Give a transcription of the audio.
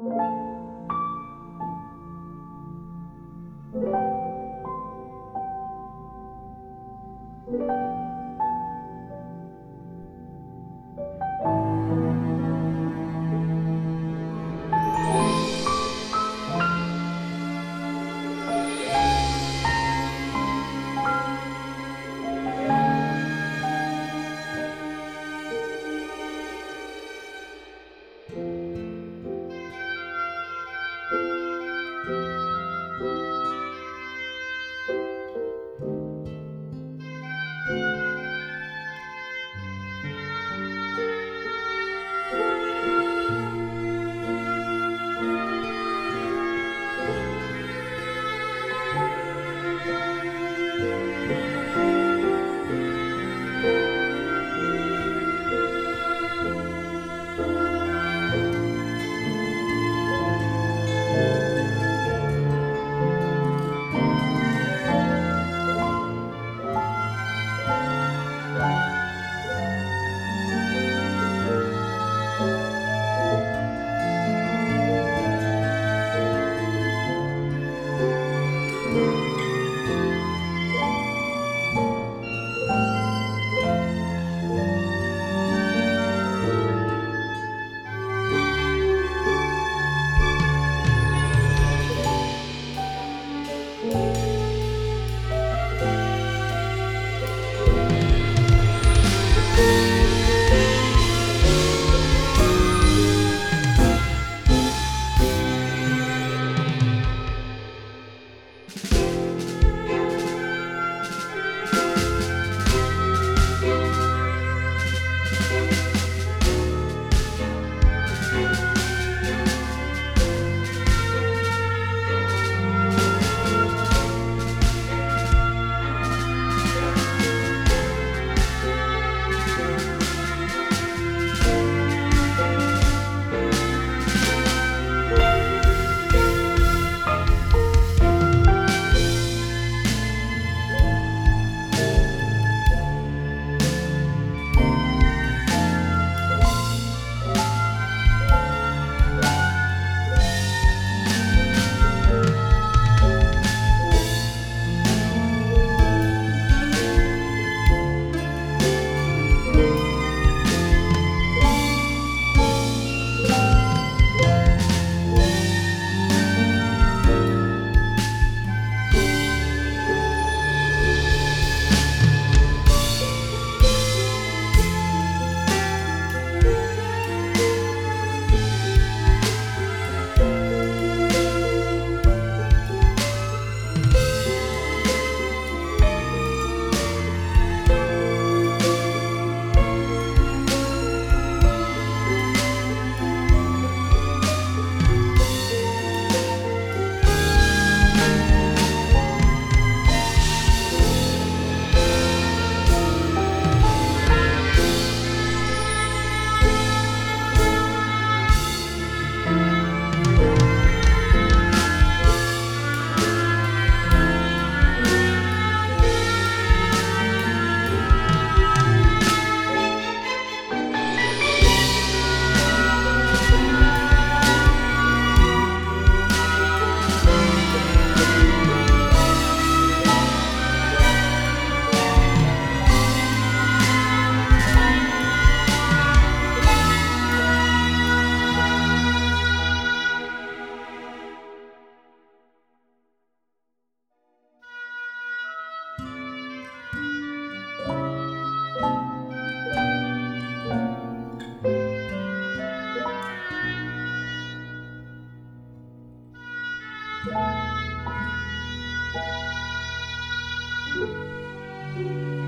thank you Música